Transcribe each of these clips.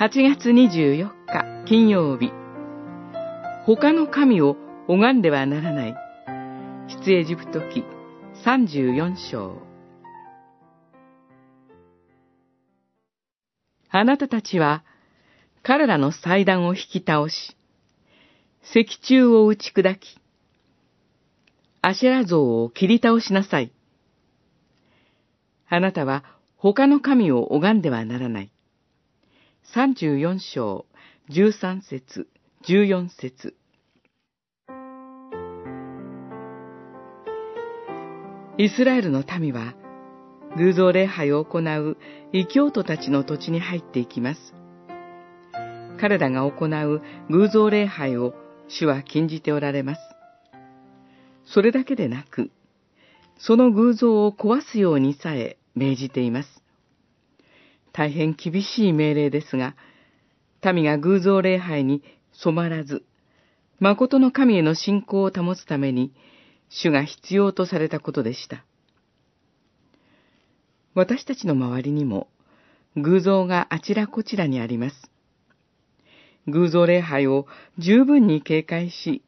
8月24日金曜日他の神を拝んではならない出エジプト記34章あなたたちは彼らの祭壇を引き倒し、石柱を打ち砕き、アシェラ像を切り倒しなさい。あなたは他の神を拝んではならない。34章、13節、14節イスラエルの民は、偶像礼拝を行う異教徒たちの土地に入っていきます。彼らが行う偶像礼拝を主は禁じておられます。それだけでなく、その偶像を壊すようにさえ命じています。大変厳しい命令ですが、民が偶像礼拝に染まらず、誠の神への信仰を保つために、主が必要とされたことでした。私たちの周りにも、偶像があちらこちらにあります。偶像礼拝を十分に警戒し、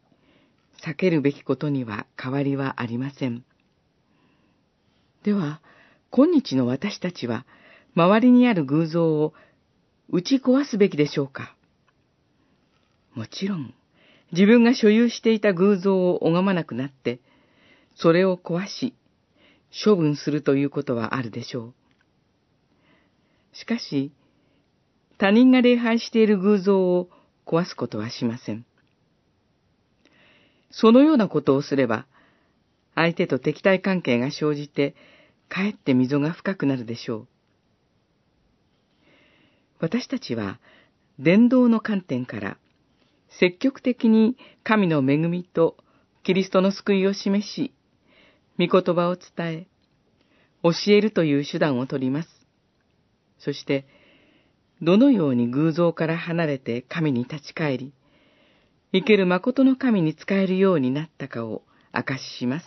避けるべきことには変わりはありません。では、今日の私たちは、周りにある偶像を打ち壊すべきでしょうかもちろん、自分が所有していた偶像を拝まなくなって、それを壊し、処分するということはあるでしょう。しかし、他人が礼拝している偶像を壊すことはしません。そのようなことをすれば、相手と敵対関係が生じて、かえって溝が深くなるでしょう。私たちは、伝道の観点から、積極的に神の恵みとキリストの救いを示し、御言葉を伝え、教えるという手段をとります。そして、どのように偶像から離れて神に立ち返り、生ける誠の神に仕えるようになったかを明かしします。